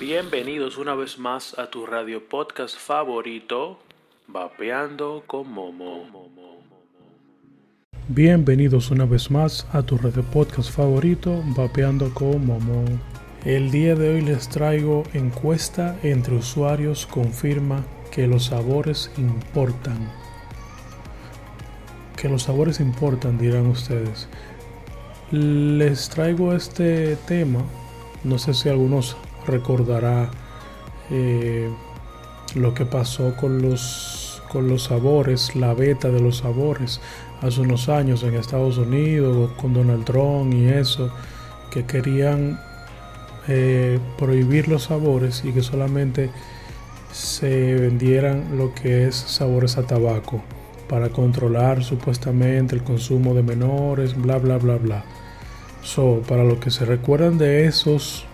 Bienvenidos una vez más a tu radio podcast favorito, Vapeando con Momo. Bienvenidos una vez más a tu radio podcast favorito, Vapeando con Momo. El día de hoy les traigo encuesta entre usuarios confirma que los sabores importan. Que los sabores importan, dirán ustedes. Les traigo este tema, no sé si algunos recordará eh, lo que pasó con los, con los sabores, la beta de los sabores hace unos años en Estados Unidos con Donald Trump y eso, que querían eh, prohibir los sabores y que solamente se vendieran lo que es sabores a tabaco para controlar supuestamente el consumo de menores, bla bla bla bla. So, para los que se recuerdan de esos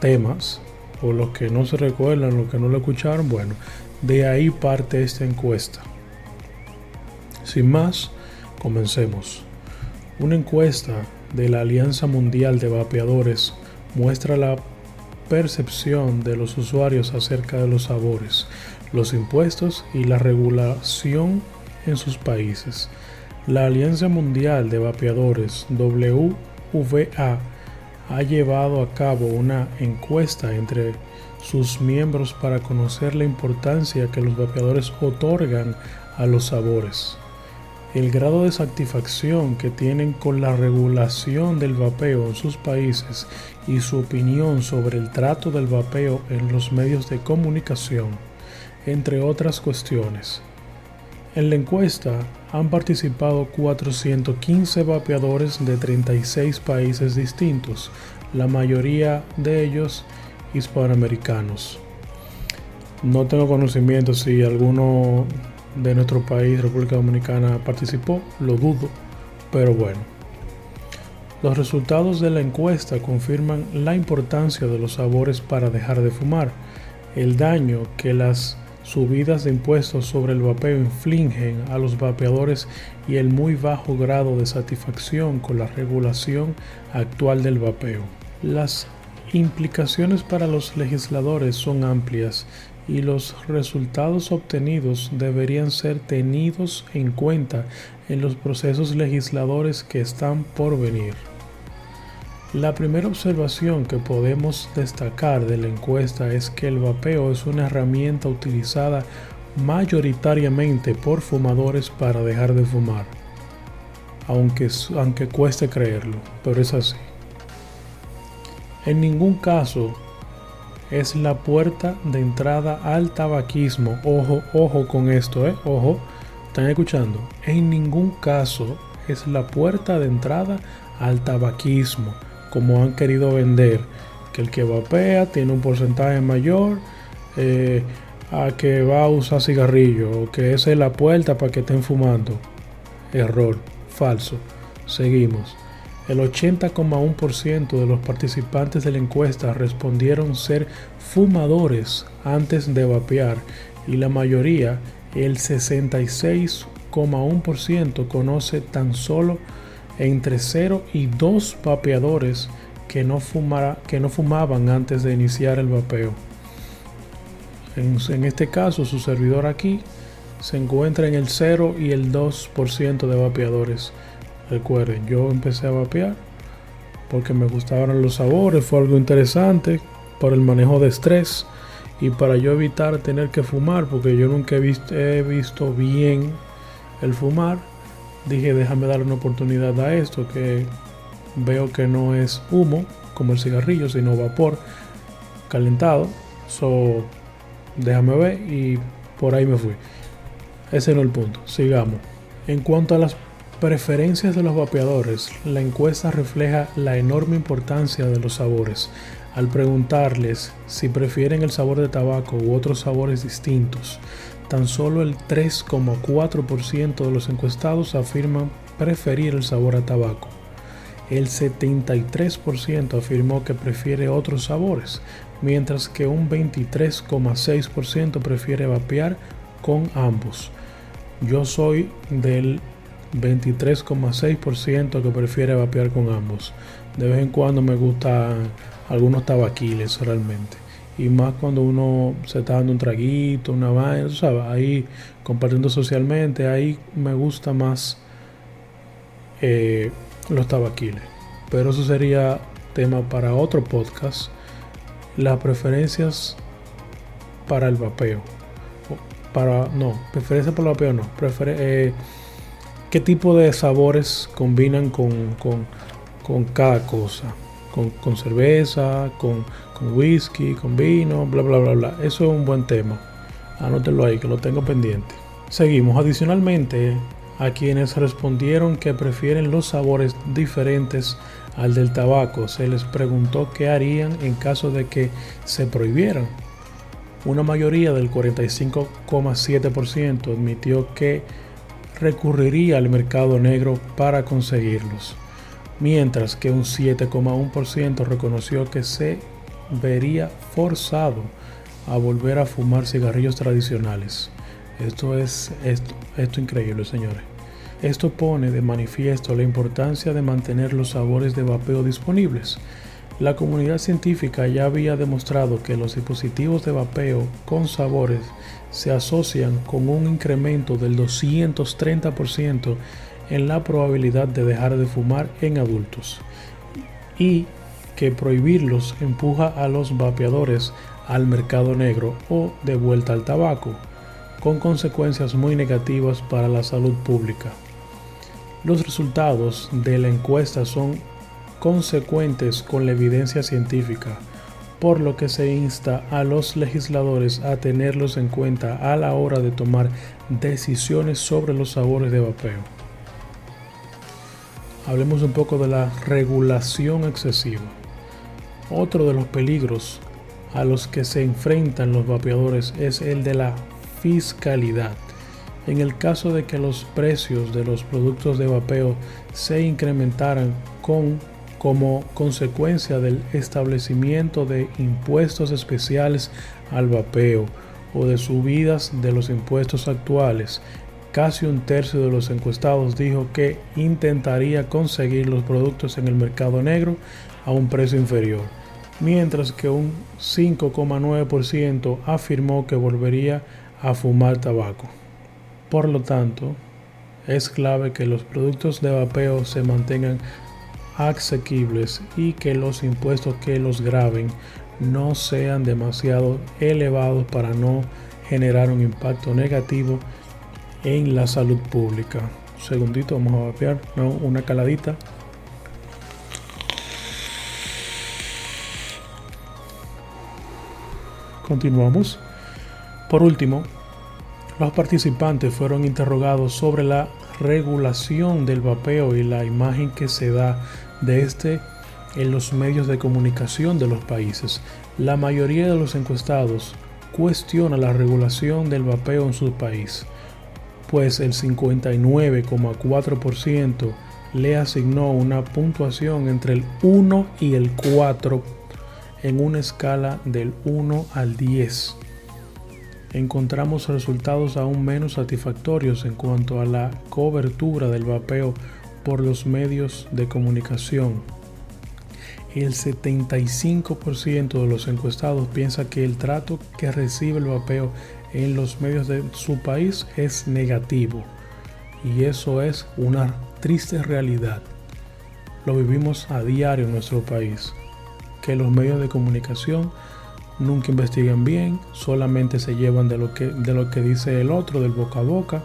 temas, o los que no se recuerdan, los que no lo escucharon, bueno, de ahí parte esta encuesta. Sin más, comencemos. Una encuesta de la Alianza Mundial de Vapeadores muestra la percepción de los usuarios acerca de los sabores, los impuestos y la regulación en sus países. La Alianza Mundial de Vapeadores, WVA, ha llevado a cabo una encuesta entre sus miembros para conocer la importancia que los vapeadores otorgan a los sabores. El grado de satisfacción que tienen con la regulación del vapeo en sus países y su opinión sobre el trato del vapeo en los medios de comunicación, entre otras cuestiones. En la encuesta han participado 415 vapeadores de 36 países distintos, la mayoría de ellos hispanoamericanos. No tengo conocimiento si alguno de nuestro país, República Dominicana, participó, lo dudo, pero bueno. Los resultados de la encuesta confirman la importancia de los sabores para dejar de fumar, el daño que las subidas de impuestos sobre el vapeo infligen a los vapeadores y el muy bajo grado de satisfacción con la regulación actual del vapeo. Las implicaciones para los legisladores son amplias y los resultados obtenidos deberían ser tenidos en cuenta en los procesos legisladores que están por venir. La primera observación que podemos destacar de la encuesta es que el vapeo es una herramienta utilizada mayoritariamente por fumadores para dejar de fumar. Aunque, aunque cueste creerlo, pero es así. En ningún caso es la puerta de entrada al tabaquismo. Ojo, ojo con esto, eh. Ojo, ¿están escuchando? En ningún caso es la puerta de entrada al tabaquismo como han querido vender, que el que vapea tiene un porcentaje mayor eh, a que va a usar cigarrillo, o que esa es la puerta para que estén fumando. Error, falso. Seguimos. El 80,1% de los participantes de la encuesta respondieron ser fumadores antes de vapear y la mayoría, el 66,1%, conoce tan solo entre 0 y 2 vapeadores que no, que no fumaban antes de iniciar el vapeo. En, este caso, su servidor aquí se encuentra en el 0 y el 2% de vapeadores. Recuerden, yo empecé a vapear porque me gustaban los sabores, fue algo interesante para el manejo de estrés y para yo evitar tener que fumar, porque yo nunca he visto, he visto bien el fumar dije déjame darle una oportunidad a esto que veo que no es humo como el cigarrillo sino vapor calentado. So déjame ver y por ahí me fui. Ese no es el punto. Sigamos. En cuanto a las preferencias de los vapeadores la encuesta refleja la enorme importancia de los sabores. Al preguntarles si prefieren el sabor de tabaco u otros sabores distintos tan solo el 3,4% de los encuestados afirman preferir el sabor a tabaco. El 73% afirmó que prefiere otros sabores, mientras que un 23,6% prefiere vapear con ambos. Yo soy del 23,6% que prefiere vapear con ambos. De vez en cuando me gustan algunos tabaquiles realmente. Y más cuando uno se está dando un traguito, una vaina, tú sabes, ahí compartiendo socialmente, ahí me gusta más eh, los tabaquiles. Pero eso sería tema para otro podcast. Las preferencias para el vapeo. Para, no, preferencia para el vapeo no. Eh, ¿Qué tipo de sabores combinan con, con, con cada cosa? Con, con cerveza, con, con, whisky, con vino, bla, bla, bla, bla. Eso es un buen tema. Anótelo ahí, que lo tengo pendiente. Seguimos. Adicionalmente, a quienes respondieron que prefieren los sabores diferentes al del tabaco, se les preguntó qué harían en caso de que se prohibieran. Una mayoría del 45,7% admitió que recurriría al mercado negro para conseguirlos, mientras que un 7,1% reconoció que se vería forzado a volver a fumar cigarrillos tradicionales. Esto es esto, esto increíble, señores. Esto pone de manifiesto la importancia de mantener los sabores de vapeo disponibles la comunidad científica ya había demostrado que los dispositivos de vapeo con sabores se asocian con un incremento del 230% en la probabilidad de dejar de fumar en adultos y que prohibirlos empuja a los vapeadores al mercado negro o de vuelta al tabaco, con consecuencias muy negativas para la salud pública. Los resultados de la encuesta son consecuentes con la evidencia científica, por lo que se insta a los legisladores a tenerlos en cuenta a la hora de tomar decisiones sobre los sabores de vapeo. Hablemos un poco de la regulación excesiva. Otro de los peligros a los que se enfrentan los vapeadores es el de la fiscalidad. En el caso de que los precios de los productos de vapeo se incrementaran con como consecuencia del establecimiento de impuestos especiales al vapeo o de subidas de los impuestos actuales. Casi un tercio de los encuestados dijo que intentaría conseguir los productos en el mercado negro a un precio inferior, mientras que un 5,9% afirmó que volvería a fumar tabaco. Por lo tanto, es clave que los productos de vapeo se mantengan asequibles y que los impuestos que los graben no sean demasiado elevados para no generar un impacto negativo en la salud pública. Un segundito, vamos a vapear, ¿no? una caladita. Continuamos. Por último, los participantes fueron interrogados sobre la regulación del vapeo y la imagen que se da de este en los medios de comunicación de los países. La mayoría de los encuestados cuestiona la regulación del vapeo en su país, pues el 59,4% le asignó una puntuación entre el 1 y el 4 en una escala del 1 al 10 encontramos resultados aún menos satisfactorios en cuanto a la cobertura del vapeo por los medios de comunicación. El 75% de los encuestados piensa que el trato que recibe el vapeo en los medios de su país es negativo. Y eso es una triste realidad. Lo vivimos a diario en nuestro país. Que los medios de comunicación nunca investigan bien, solamente se llevan de lo que, de lo que dice el otro, del boca a boca.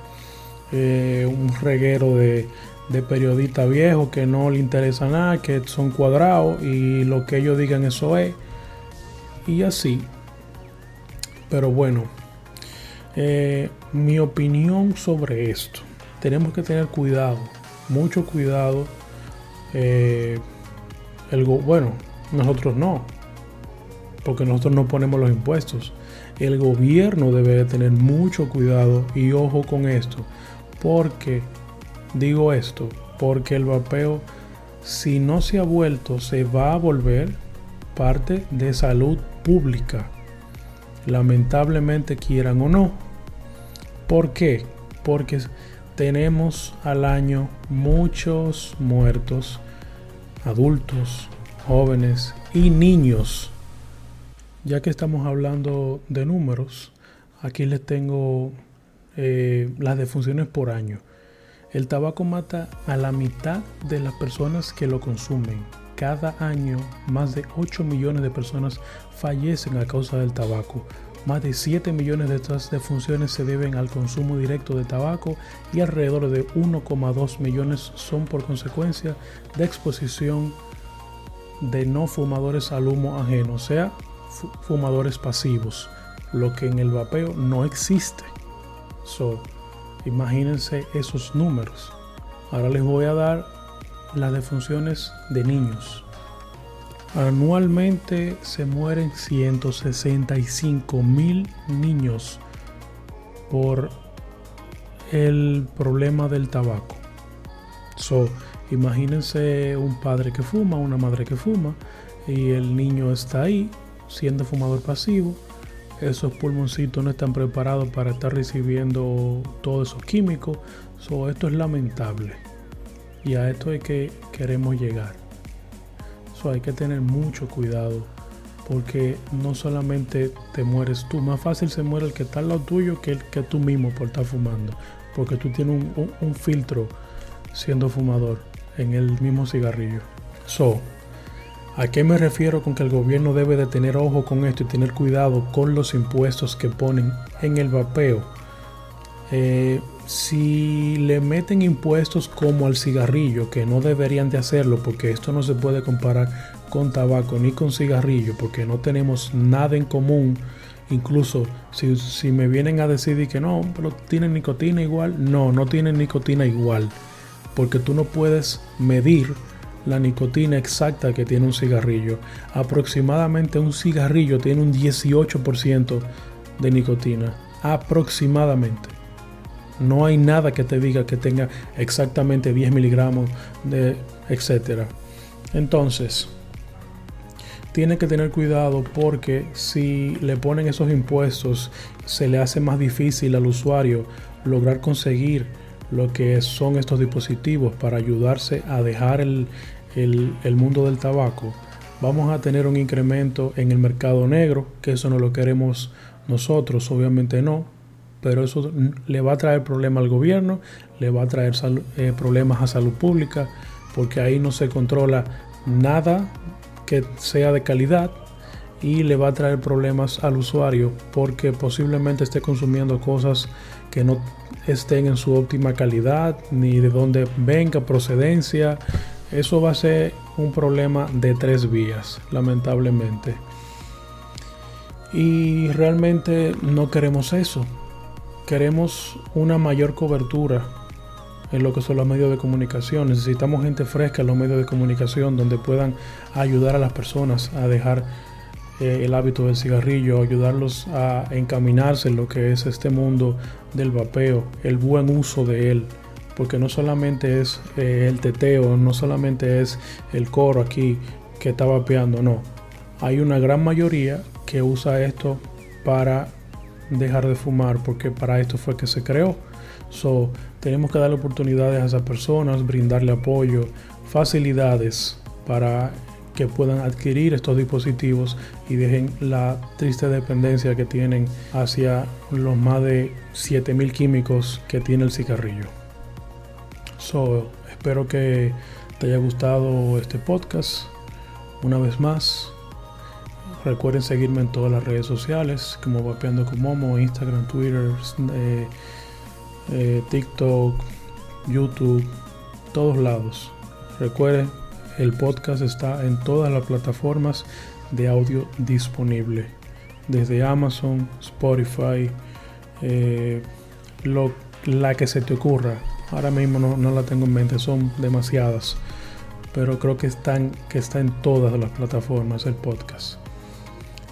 Eh, un reguero de, de periodistas viejos que no le interesa nada, que son cuadrados y lo que ellos digan eso es. Y así. Pero bueno, eh, mi opinión sobre esto. Tenemos que tener cuidado, mucho cuidado. Eh, el, bueno, nosotros no, porque nosotros no ponemos los impuestos. El gobierno debe tener mucho cuidado y ojo con esto, porque digo esto, porque el vapeo, si no se ha vuelto, se va a volver parte de salud pública, lamentablemente quieran o no. ¿Por qué? Porque tenemos al año muchos muertos, adultos, jóvenes y niños Ya que estamos hablando de números, aquí les tengo eh, las defunciones por año. El tabaco mata a la mitad de las personas que lo consumen. Cada año, más de 8 millones de personas fallecen a causa del tabaco. Más de 7 millones de estas defunciones se deben al consumo directo de tabaco y alrededor de 1,2 millones son por consecuencia de exposición de no fumadores al humo ajeno, o sea, fumadores pasivos, lo que en el vapeo no existe. So, imagínense esos números. Ahora les voy a dar las defunciones de niños. Anualmente se mueren 165 mil niños por el problema del tabaco. So, imagínense un padre que fuma, una madre que fuma, y el niño está ahí siendo fumador pasivo. Esos pulmoncitos no están preparados para estar recibiendo todos esos químicos. So, esto es lamentable. Y a esto es que queremos llegar. So, hay que tener mucho cuidado porque no solamente te mueres tú, más fácil se muere el que está al lado tuyo que, el, que tú mismo por estar fumando, porque tú tienes un, un, filtro siendo fumador en el mismo cigarrillo. So, ¿a qué me refiero con que el gobierno debe de tener ojo con esto y tener cuidado con los impuestos que ponen en el vapeo? Eh, si le meten impuestos como al cigarrillo, que no deberían de hacerlo porque esto no se puede comparar con tabaco ni con cigarrillo porque no tenemos nada en común. Incluso si, si me vienen a decir que no, pero tienen nicotina igual, no, no tienen nicotina igual porque tú no puedes medir la nicotina exacta que tiene un cigarrillo. Aproximadamente un cigarrillo tiene un 18% de nicotina. Aproximadamente. No hay nada que te diga que tenga exactamente 10 miligramos de etcétera. Entonces, tiene que tener cuidado porque si le ponen esos impuestos, se le hace más difícil al usuario lograr conseguir lo que son estos dispositivos para ayudarse a dejar el, el mundo del tabaco. Vamos a tener un incremento en el mercado negro, que eso no lo queremos nosotros, obviamente no, pero eso le va a traer problemas al gobierno, le va a traer eh, problemas a salud pública, porque ahí no se controla nada que sea de calidad y le va a traer problemas al usuario porque posiblemente esté consumiendo cosas que no estén en su óptima calidad ni de dónde venga procedencia. Eso va a ser un problema de tres vías, lamentablemente. Y realmente no queremos eso. Queremos una mayor cobertura en lo que son los medios de comunicación. Necesitamos gente fresca en los medios de comunicación donde puedan ayudar a las personas a dejar eh, el hábito del cigarrillo, ayudarlos a encaminarse en lo que es este mundo del vapeo, el buen uso de él. Porque no solamente es eh, el teteo, no solamente es el coro aquí que está vapeando, no. Hay una gran mayoría que usa esto para dejar de fumar porque para esto fue que se creó. So, tenemos que darle oportunidades a esas personas, brindarle apoyo, facilidades para que puedan adquirir estos dispositivos y dejen la triste dependencia que tienen hacia los más de 7000 químicos que tiene el cigarrillo. So, espero que te haya gustado este podcast. Una vez más, Recuerden seguirme en todas las redes sociales como Vapeando con Momo, Instagram, Twitter, eh, eh, TikTok, YouTube, todos lados. Recuerden, el podcast está en todas las plataformas de audio disponible, desde Amazon, Spotify, eh, lo, la que se te ocurra. Ahora mismo no, no, la tengo en mente, son demasiadas, pero creo que están que está en todas las plataformas el podcast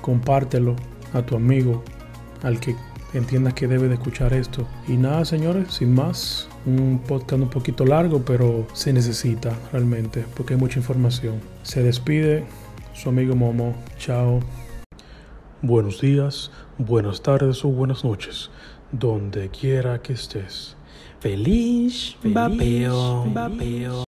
compártelo a tu amigo, al que entiendas que debe de escuchar esto. Y nada, señores, sin más, un podcast un poquito largo, pero se necesita realmente, porque hay mucha información. Se despide su amigo Momo. Chao. Buenos días, buenas tardes o buenas noches, donde quiera que estés. Feliz, Feliz vapeo.